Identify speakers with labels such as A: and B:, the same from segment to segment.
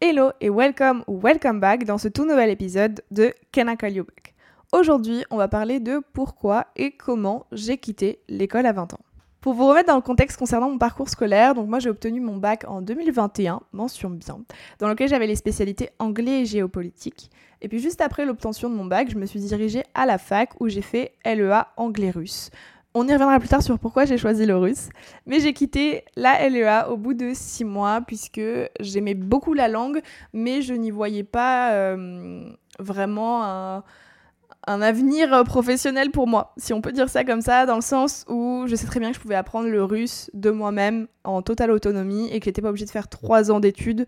A: Hello et welcome ou welcome back dans ce tout nouvel épisode de Can I Call You Back? Aujourd'hui, on va parler de pourquoi et comment j'ai quitté l'école à 20 ans. Pour vous remettre dans le contexte concernant mon parcours scolaire, donc moi j'ai obtenu mon bac en 2021, mention bien, dans lequel j'avais les spécialités anglais et géopolitique. Et puis juste après l'obtention de mon bac, je me suis dirigée à la fac où j'ai fait LEA anglais-russe. On y reviendra plus tard sur pourquoi j'ai choisi le russe. Mais j'ai quitté la LEA au bout de six mois puisque j'aimais beaucoup la langue, mais je n'y voyais pas euh, vraiment un, un, avenir professionnel pour moi, si on peut dire ça comme ça, dans le sens où je sais très bien que je pouvais apprendre le russe de moi-même en totale autonomie et que j'étais pas obligée de faire trois ans d'études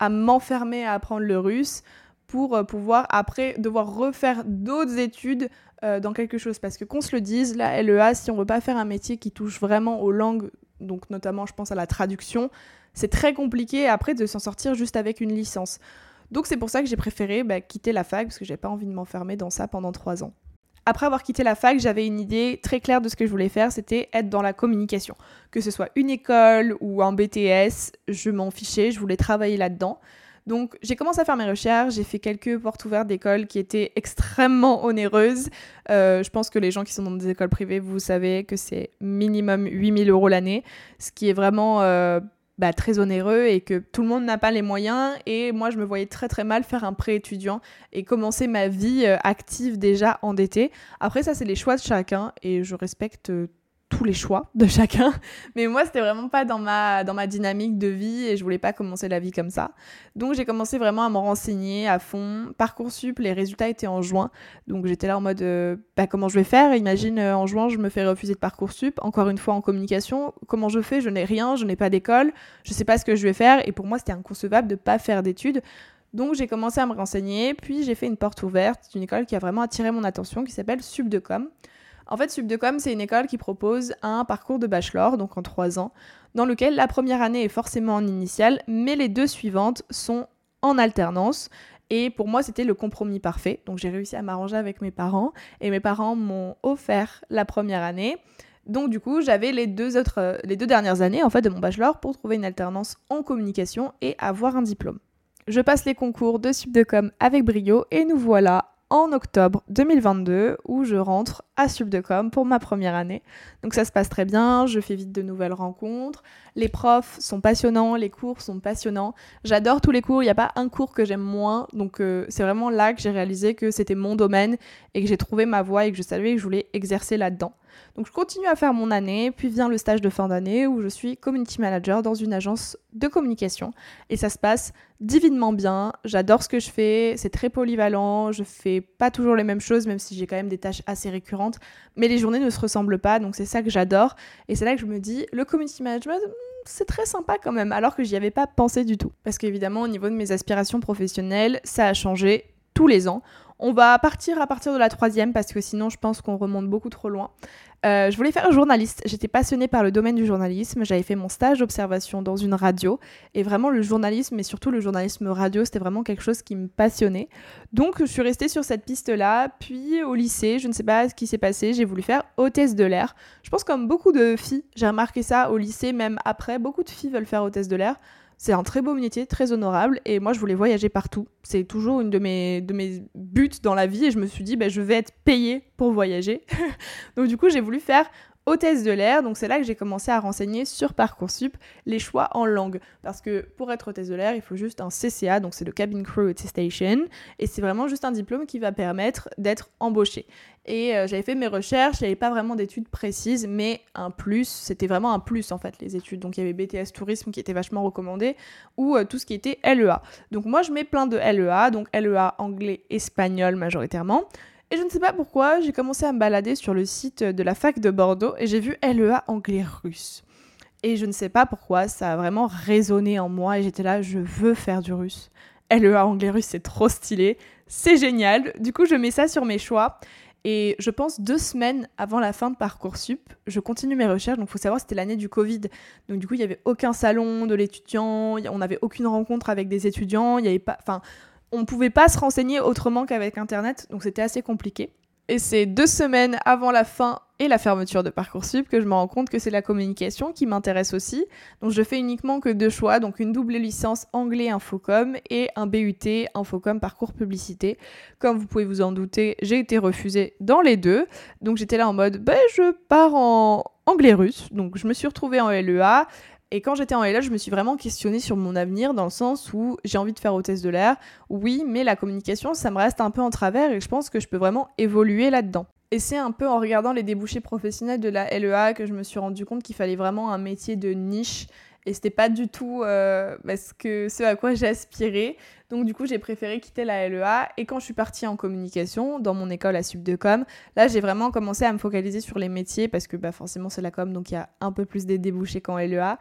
A: à m'enfermer à apprendre le russe pour euh, pouvoir après devoir refaire d'autres études euh, dans quelque chose. Parce que qu'on se le dise, la LEA, si on veut pas faire un métier qui touche vraiment aux langues, donc notamment je pense à la traduction, c'est très compliqué après de s'en sortir juste avec une licence. Donc c'est pour ça que j'ai préféré bah, quitter la fac, parce que j'ai pas envie de m'enfermer dans ça pendant trois ans. Après avoir quitté la fac, j'avais une idée très claire de ce que je voulais faire, c'était être dans la communication. Que ce soit une école ou un BTS, je m'en fichais, je voulais travailler là-dedans. Donc j'ai commencé à faire mes recherches, j'ai fait quelques portes ouvertes d'écoles qui étaient extrêmement onéreuses. Euh, je pense que les gens qui sont dans des écoles privées, vous savez que c'est minimum 8000 euros l'année, ce qui est vraiment euh, bah, très onéreux et que tout le monde n'a pas les moyens. Et moi, je me voyais très très mal faire un prêt étudiant et commencer ma vie euh, active déjà endettée. Après, ça, c'est les choix de chacun et je respecte tous les choix de chacun. Mais moi, c'était vraiment pas dans ma, dans ma dynamique de vie et je voulais pas commencer la vie comme ça. Donc, j'ai commencé vraiment à me renseigner à fond. Parcoursup, les résultats étaient en juin. Donc, j'étais là en mode, euh, bah, comment je vais faire? Imagine, euh, en juin, je me fais refuser de Parcoursup. Encore une fois, en communication, comment je fais? Je n'ai rien, je n'ai pas d'école, je sais pas ce que je vais faire. Et pour moi, c'était inconcevable de pas faire d'études. Donc j'ai commencé à me renseigner, puis j'ai fait une porte ouverte d'une école qui a vraiment attiré mon attention, qui s'appelle Subdecom. En fait, Subdecom, c'est une école qui propose un parcours de bachelor, donc en trois ans, dans lequel la première année est forcément en initiale, mais les deux suivantes sont en alternance. Et pour moi, c'était le compromis parfait. Donc j'ai réussi à m'arranger avec mes parents, et mes parents m'ont offert la première année. Donc du coup, j'avais les deux autres, les deux dernières années en fait de mon bachelor pour trouver une alternance en communication et avoir un diplôme. Je passe les concours de Subdecom avec brio et nous voilà en octobre 2022 où je rentre à Subdecom pour ma première année. Donc ça se passe très bien, je fais vite de nouvelles rencontres, les profs sont passionnants, les cours sont passionnants. J'adore tous les cours, il n'y a pas un cours que j'aime moins. Donc euh, c'est vraiment là que j'ai réalisé que c'était mon domaine et que j'ai trouvé ma voie et que je savais que je voulais exercer là-dedans. Donc je continue à faire mon année, puis vient le stage de fin d'année où je suis community manager dans une agence de communication et ça se passe divinement bien. J'adore ce que je fais, c'est très polyvalent, je fais pas toujours les mêmes choses même si j'ai quand même des tâches assez récurrentes, mais les journées ne se ressemblent pas donc c'est ça que j'adore et c'est là que je me dis le community management hmm, c'est très sympa quand même, alors que j'y avais pas pensé du tout. Parce qu'évidemment, au niveau de mes aspirations professionnelles, ça a changé tous les ans. On va partir à partir de la troisième parce que sinon je pense qu'on remonte beaucoup trop loin. Euh, je voulais faire journaliste. J'étais passionnée par le domaine du journalisme. J'avais fait mon stage d'observation dans une radio. Et vraiment, le journalisme, et surtout le journalisme radio, c'était vraiment quelque chose qui me passionnait. Donc, je suis restée sur cette piste-là. Puis, au lycée, je ne sais pas ce qui s'est passé, j'ai voulu faire hôtesse de l'air. Je pense comme beaucoup de filles, j'ai remarqué ça au lycée, même après, beaucoup de filles veulent faire hôtesse de l'air. C'est un très beau métier, très honorable, et moi je voulais voyager partout. C'est toujours une de mes, de mes buts dans la vie, et je me suis dit, bah, je vais être payée pour voyager. Donc du coup, j'ai voulu faire hôtesse de l'air. Donc c'est là que j'ai commencé à renseigner sur Parcoursup les choix en langue. Parce que pour être hôtesse de l'air, il faut juste un CCA, donc c'est le Cabin Crew Attestation. Et c'est vraiment juste un diplôme qui va permettre d'être embauché. Et euh, j'avais fait mes recherches, il n'y avait pas vraiment d'études précises, mais un plus, c'était vraiment un plus en fait les études. Donc il y avait BTS Tourisme qui était vachement recommandé, ou euh, tout ce qui était LEA. Donc moi je mets plein de LEA, donc LEA anglais, espagnol majoritairement. Et je ne sais pas pourquoi, j'ai commencé à me balader sur le site de la fac de Bordeaux et j'ai vu LEA anglais-russe. Et je ne sais pas pourquoi, ça a vraiment résonné en moi et j'étais là, je veux faire du russe. LEA anglais-russe, c'est trop stylé, c'est génial. Du coup, je mets ça sur mes choix. Et je pense deux semaines avant la fin de Parcoursup, je continue mes recherches. Donc, il faut savoir, c'était l'année du Covid. Donc, du coup, il n'y avait aucun salon de l'étudiant, on n'avait aucune rencontre avec des étudiants, il n'y avait pas. Enfin, on ne pouvait pas se renseigner autrement qu'avec Internet, donc c'était assez compliqué. Et c'est deux semaines avant la fin et la fermeture de Parcoursup que je me rends compte que c'est la communication qui m'intéresse aussi. Donc je fais uniquement que deux choix, donc une double licence anglais infocom et un BUT infocom parcours publicité. Comme vous pouvez vous en douter, j'ai été refusée dans les deux. Donc j'étais là en mode, ben je pars en anglais-russe. Donc je me suis retrouvée en LEA. Et quand j'étais en LA, je me suis vraiment questionnée sur mon avenir dans le sens où j'ai envie de faire hôtesse de l'air. Oui, mais la communication, ça me reste un peu en travers et je pense que je peux vraiment évoluer là-dedans. Et c'est un peu en regardant les débouchés professionnels de la LEA que je me suis rendu compte qu'il fallait vraiment un métier de niche et c'était pas du tout euh, ce, à quoi aspiré. Donc du coup, j'ai préféré quitter la LEA. Et quand je suis partie en communication, dans mon école à Subdecom, là, j'ai vraiment commencé à me focaliser sur les métiers parce que bah, forcément, c'est la com, donc il y a un peu plus des débouchés qu'en LEA.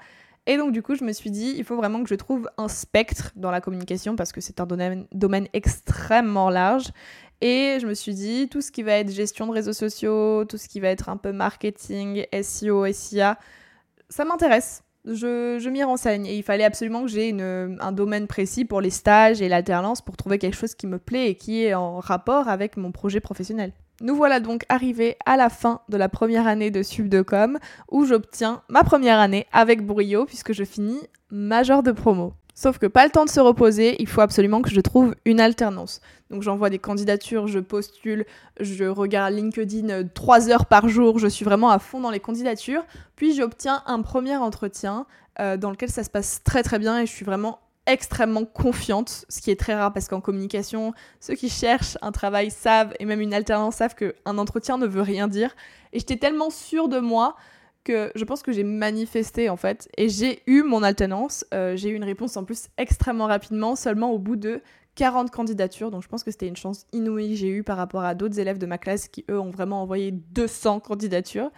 A: Et donc du coup, je me suis dit, il faut vraiment que je trouve un spectre dans la communication parce que c'est un domaine, extrêmement large. Et je me suis dit, tout ce qui va être gestion de réseaux sociaux, tout ce qui va être un peu marketing, SEO, SIA, ça m'intéresse je, m'y renseigne. Et il fallait absolument que j'ai un domaine précis pour les stages et l'alternance pour trouver quelque chose qui me plaît et qui est en rapport avec mon projet professionnel. Nous voilà donc arrivés à la fin de la première année de Subdecom où j'obtiens ma première année avec brio puisque je finis major de promo. Sauf que pas le temps de se reposer, il faut absolument que je trouve une alternance. Donc j'envoie des candidatures, je postule, je regarde LinkedIn euh, trois heures par jour, je suis vraiment à fond dans les candidatures. Puis j'obtiens un premier entretien euh, dans lequel ça se passe très très bien et je suis vraiment extrêmement confiante, ce qui est très rare parce qu'en communication, ceux qui cherchent un travail savent, et même une alternance savent qu'un entretien ne veut rien dire. Et j'étais tellement sûre de moi que je pense que j'ai manifesté en fait et j'ai eu mon alternance. Euh, j'ai eu une réponse en plus extrêmement rapidement, seulement au bout de 40 candidatures. Donc je pense que c'était une chance inouïe que j'ai eue par rapport à d'autres élèves de ma classe qui eux ont vraiment envoyé 200 candidatures.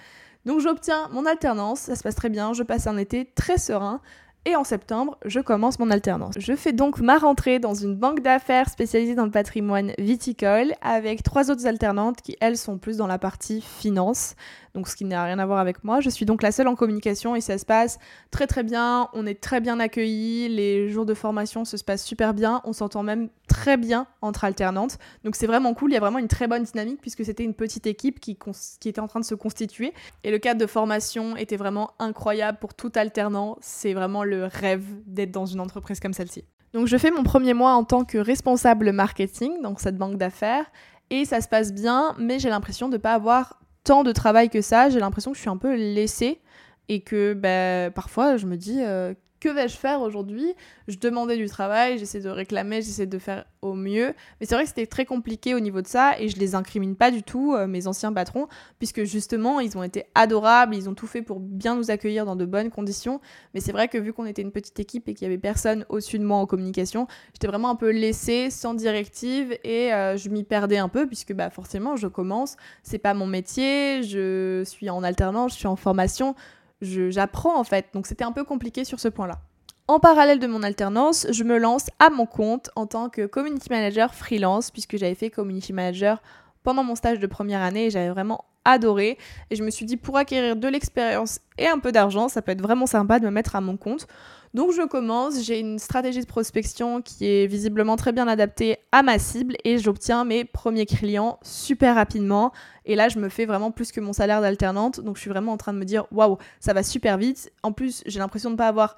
A: Donc j'obtiens mon alternance, ça se passe très bien, je passe un été très serein et en septembre, je commence mon alternance. Je fais donc ma rentrée dans une banque d'affaires spécialisée dans le patrimoine viticole avec trois autres alternantes qui, elles, sont plus dans la partie finance donc ce qui n'a rien à voir avec moi. Je suis donc la seule en communication et ça se passe très très bien, on est très bien accueillis, les jours de formation se passent super bien, on s'entend même très bien entre alternantes. Donc c'est vraiment cool, il y a vraiment une très bonne dynamique puisque c'était une petite équipe qui, était en train de se constituer et le cadre de formation était vraiment incroyable pour tout alternant. C'est vraiment le rêve d'être dans une entreprise comme celle-ci. Donc je fais mon premier mois en tant que responsable marketing dans cette banque d'affaires et ça se passe bien, mais j'ai l'impression de ne pas avoir tant de travail que ça. J'ai l'impression que je suis un peu laissée et que bah, parfois je me dis euh, que vais-je faire aujourd'hui? Je demandais du travail, j'essaie de réclamer, j'essaie de faire au mieux. Mais c'est vrai que c'était très compliqué au niveau de ça et je les incrimine pas du tout, euh, mes anciens patrons, puisque justement ils ont été adorables, ils ont tout fait pour bien nous accueillir dans de bonnes conditions. Mais c'est vrai que vu qu'on était une petite équipe et qu'il y avait personne au-dessus de moi en communication, j'étais vraiment un peu laissée, sans directive et euh, je m'y perdais un peu puisque bah, forcément je commence, c'est pas mon métier, je suis en alternance, je suis en formation j'apprends en fait. Donc c'était un peu compliqué sur ce point-là. En parallèle de mon alternance, je me lance à mon compte en tant que community manager freelance, puisque j'avais fait community manager pendant mon stage de première année et j'avais vraiment adoré. Et je me suis dit, pour acquérir de l'expérience et un peu d'argent, ça peut être vraiment sympa de me mettre à mon compte. Donc je commence, j'ai une stratégie de prospection qui est visiblement très bien adaptée à ma cible et j'obtiens mes premiers clients super rapidement. Et là, je me fais vraiment plus que mon salaire d'alternante. Donc je suis vraiment en train de me dire, waouh, ça va super vite. En plus, j'ai l'impression de ne pas avoir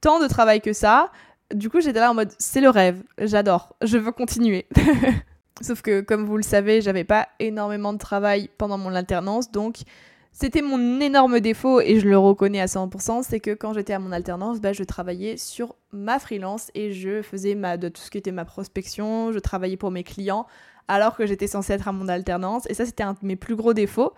A: tant de travail que ça. Du coup, j'étais là en mode, c'est le rêve, j'adore, je veux continuer. Sauf que, comme vous le savez, j'avais pas énormément de travail pendant mon alternance, donc c'était mon énorme défaut et je le reconnais à 100%, c'est que quand j'étais à mon alternance, bah, je travaillais sur ma freelance et je faisais ma, de tout ce qui était ma prospection, je travaillais pour mes clients alors que j'étais censée être à mon alternance. Et ça, c'était un de mes plus gros défauts.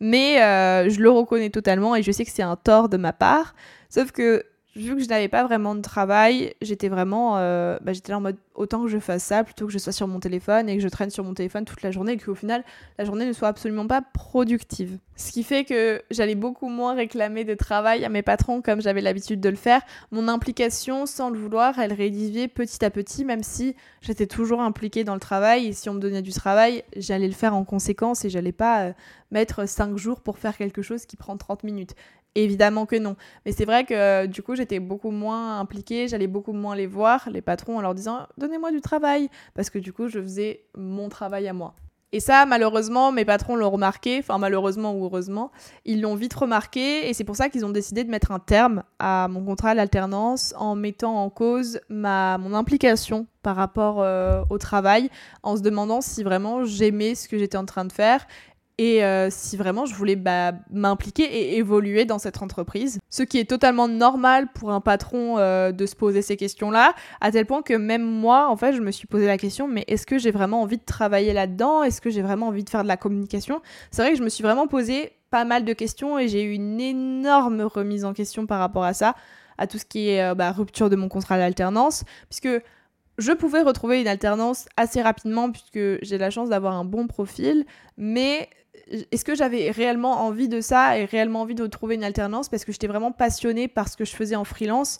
A: Mais euh, je le reconnais totalement et je sais que c'est un tort de ma part. Sauf que vu que je n'avais pas vraiment de travail, j'étais vraiment, euh, bah, j'étais là en mode autant que je fasse ça plutôt que je sois sur mon téléphone et que je traîne sur mon téléphone toute la journée et qu'au final la journée ne soit absolument pas productive. Ce qui fait que j'allais beaucoup moins réclamer de travail à mes patrons comme j'avais l'habitude de le faire. Mon implication, sans le vouloir, elle réduisait petit à petit, même si j'étais toujours impliquée dans le travail et si on me donnait du travail, j'allais le faire en conséquence et j'allais pas euh, mettre 5 jours pour faire quelque chose qui prend 30 minutes. Évidemment que non. Mais c'est vrai que euh, du coup, j'étais beaucoup moins impliquée, j'allais beaucoup moins les voir, les patrons, en leur disant Donnez-moi du travail. Parce que du coup, je faisais mon travail à moi. Et ça, malheureusement, mes patrons l'ont remarqué, enfin malheureusement ou heureusement, ils l'ont vite remarqué et c'est pour ça qu'ils ont décidé de mettre un terme à mon contrat d'alternance en mettant en cause ma, mon implication par rapport euh, au travail, en se demandant si vraiment j'aimais ce que j'étais en train de faire et euh, si vraiment je voulais bah, m'impliquer et évoluer dans cette entreprise. Ce qui est totalement normal pour un patron euh, de se poser ces questions-là, à tel point que même moi, en fait, je me suis posé la question, mais est-ce que j'ai vraiment envie de travailler là-dedans? Est-ce que j'ai vraiment envie de faire de la communication? C'est vrai que je me suis vraiment posé pas mal de questions et j'ai eu une énorme remise en question par rapport à ça, à tout ce qui est euh, bah, rupture de mon contrat d'alternance, puisque je pouvais retrouver une alternance assez rapidement puisque j'ai la chance d'avoir un bon profil, mais est-ce que j'avais réellement envie de ça et réellement envie de trouver une alternance parce que j'étais vraiment passionnée par ce que je faisais en freelance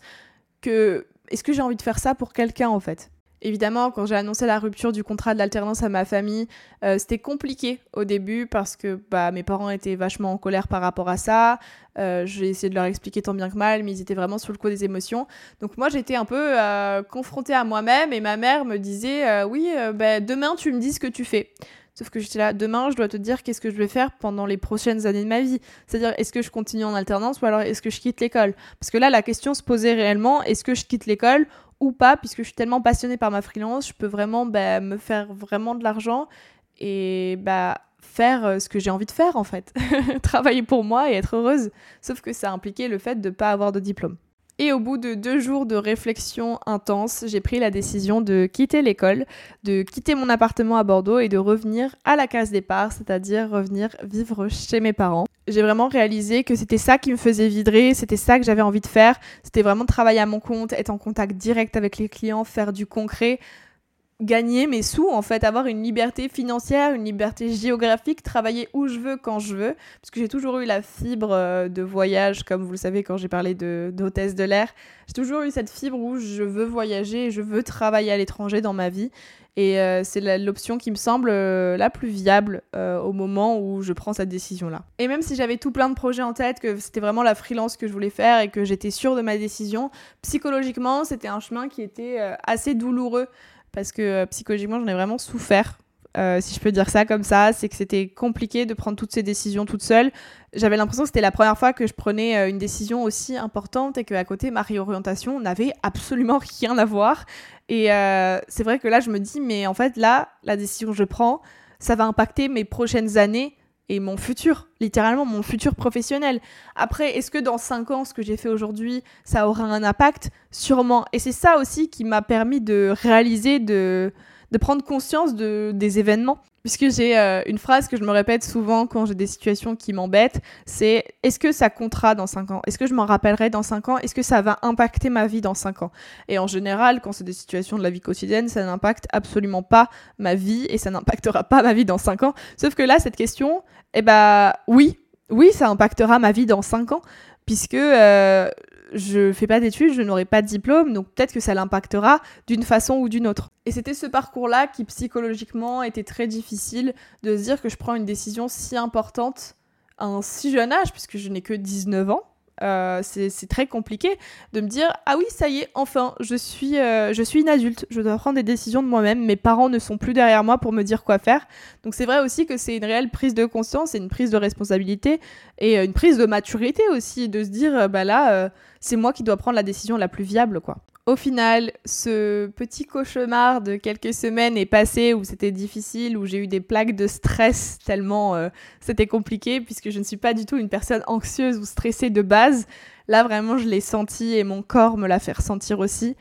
A: est-ce que j'ai envie de faire ça pour quelqu'un en fait? Évidemment, quand j'ai annoncé la rupture du contrat de l'alternance à ma famille, euh, c'était compliqué au début parce que bah, mes parents étaient vachement en colère par rapport à ça. Euh, j'ai essayé de leur expliquer tant bien que mal, mais ils étaient vraiment sur le coup des émotions. Donc moi, j'étais un peu euh, confrontée à moi-même et ma mère me disait Oui, bah, demain, tu me dis ce que tu fais. Sauf que j'étais là, demain, je dois te dire qu'est-ce que je vais faire pendant les prochaines années de ma vie. C'est-à-dire, est-ce que je continue en alternance ou alors est-ce que je quitte l'école? Parce que là, la question se posait réellement, est-ce que je quitte l'école ou pas? Puisque je suis tellement passionnée par ma freelance, je peux vraiment bah, me faire vraiment de l'argent et bah, faire euh, ce que j'ai envie de faire en fait. Travailler pour moi et être heureuse. Sauf que ça impliquait le fait de ne pas avoir de diplôme. Et au bout de deux jours de réflexion intense, j'ai pris la décision de quitter l'école, de quitter mon appartement à Bordeaux et de revenir à la case départ, c'est-à-dire revenir vivre chez mes parents. J'ai vraiment réalisé que c'était ça qui me faisait vibrer, c'était ça que j'avais envie de faire, c'était vraiment travailler à mon compte, être en contact direct avec les clients, faire du concret, gagner mes sous, en fait, avoir une liberté financière, une liberté géographique, travailler où je veux, quand je veux, parce que j'ai toujours eu la fibre euh, de voyage, comme vous le savez quand j'ai parlé d'hôtesse de, l'air, j'ai toujours eu cette fibre où je veux voyager, je veux travailler à l'étranger dans ma vie, et euh, c'est l'option qui me semble euh, la plus viable au moment où je prends cette décision-là. Et même si j'avais tout plein de projets en tête, que c'était vraiment la freelance que je voulais faire et que j'étais sûre de ma décision, psychologiquement, c'était un chemin qui était assez douloureux parce que euh, psychologiquement, j'en ai vraiment souffert. Euh, si je peux dire ça comme ça, c'est que c'était compliqué de prendre toutes ces décisions toute seule. J'avais l'impression que c'était la première fois que je prenais euh, une décision aussi importante et qu'à côté, ma réorientation n'avait absolument rien à voir. Et c'est vrai que là, je me dis, mais en fait, là, la décision que je prends, ça va impacter mes prochaines années et mon futur, littéralement mon futur professionnel. Après, est-ce que dans 5 ans, ce que j'ai fait aujourd'hui, ça aura un impact? Sûrement. Et c'est ça aussi qui m'a permis de réaliser, de, de prendre conscience de, des événements. Puisque j'ai euh, une phrase que je me répète souvent quand j'ai des situations qui m'embêtent, c'est est-ce que ça comptera dans 5 ans? Est-ce que je m'en rappellerai dans 5 ans? Est-ce que ça va impacter ma vie dans 5 ans? Et en général, quand c'est des situations de la vie quotidienne, ça n'impacte absolument pas ma vie et ça n'impactera pas ma vie dans 5 ans. Sauf que là, cette question, eh ben oui, oui, ça impactera ma vie dans 5 ans, puisque euh, je fais pas d'études, je n'aurai pas de diplôme, donc peut-être que ça l'impactera d'une façon ou d'une autre. Et c'était ce parcours-là qui psychologiquement était très difficile de se dire que je prends une décision si importante à un si jeune âge, puisque je n'ai que 19 ans. Euh, c'est très compliqué de me dire ah oui ça y est enfin je suis euh, je suis une adulte je dois prendre des décisions de moi-même mes parents ne sont plus derrière moi pour me dire quoi faire. Donc c'est vrai aussi que c'est une réelle prise de conscience et une prise de responsabilité et euh, une prise de maturité aussi de se dire bah là c'est moi qui dois prendre la décision la plus viable quoi au final, ce petit cauchemar de quelques semaines est passé où c'était difficile, où j'ai eu des plaques de stress tellement euh, c'était compliqué, puisque je ne suis pas du tout une personne anxieuse ou stressée de base. Là, vraiment, je l'ai senti et mon corps me l'a fait ressentir aussi.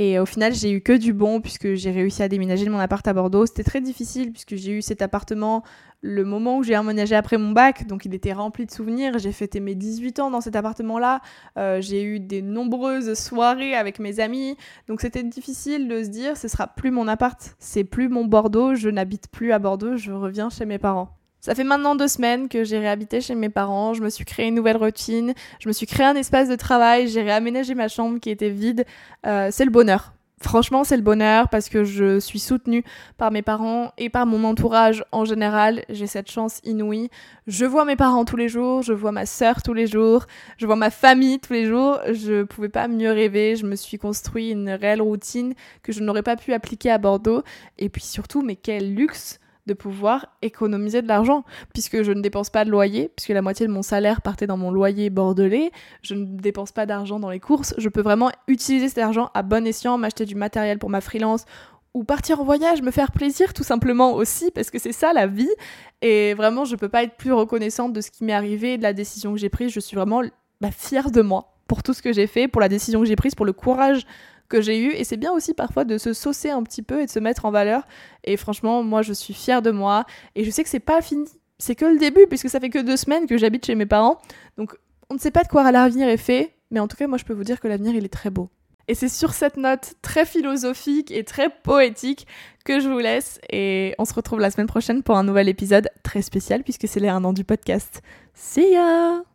A: Et au final, j'ai eu que du bon puisque j'ai réussi à déménager de mon appart à Bordeaux. C'était très difficile puisque j'ai eu cet appartement le moment où j'ai emménagé après mon bac, donc il était rempli de souvenirs. J'ai fêté mes 18 ans dans cet appartement-là. Euh, j'ai eu des nombreuses soirées avec mes amis. Donc c'était difficile de se dire ce sera plus mon appart, c'est plus mon Bordeaux, je n'habite plus à Bordeaux, je reviens chez mes parents. Ça fait maintenant deux semaines que j'ai réhabité chez mes parents, je me suis créé une nouvelle routine, je me suis créé un espace de travail, j'ai réaménagé ma chambre qui était vide. Euh, c'est le bonheur. Franchement, c'est le bonheur parce que je suis soutenue par mes parents et par mon entourage en général. J'ai cette chance inouïe. Je vois mes parents tous les jours, je vois ma sœur tous les jours, je vois ma famille tous les jours. Je pouvais pas mieux rêver. Je me suis construit une réelle routine que je n'aurais pas pu appliquer à Bordeaux. Et puis surtout, mais quel luxe de pouvoir économiser de l'argent, puisque je ne dépense pas de loyer, puisque la moitié de mon salaire partait dans mon loyer bordelais, je ne dépense pas d'argent dans les courses, je peux vraiment utiliser cet argent à bon escient, m'acheter du matériel pour ma freelance ou partir en voyage, me faire plaisir tout simplement aussi, parce que c'est ça la vie. Et vraiment, je peux pas être plus reconnaissante de ce qui m'est arrivé, de la décision que j'ai prise. Je suis vraiment bah, fière de moi pour tout ce que j'ai fait, pour la décision que j'ai prise, pour le courage que j'ai eu. Et c'est bien aussi parfois de se saucer un petit peu et de se mettre en valeur. Et franchement, moi, je suis fière de moi. Et je sais que c'est pas fini. C'est que le début, puisque ça fait que deux semaines que j'habite chez mes parents. Donc, on ne sait pas de quoi l'avenir est fait. Mais en tout cas, moi, je peux vous dire que l'avenir, il est très beau. Et c'est sur cette note très philosophique et très poétique que je vous laisse. Et on se retrouve la semaine prochaine pour un nouvel épisode très spécial puisque c'est les un an du podcast. See ya!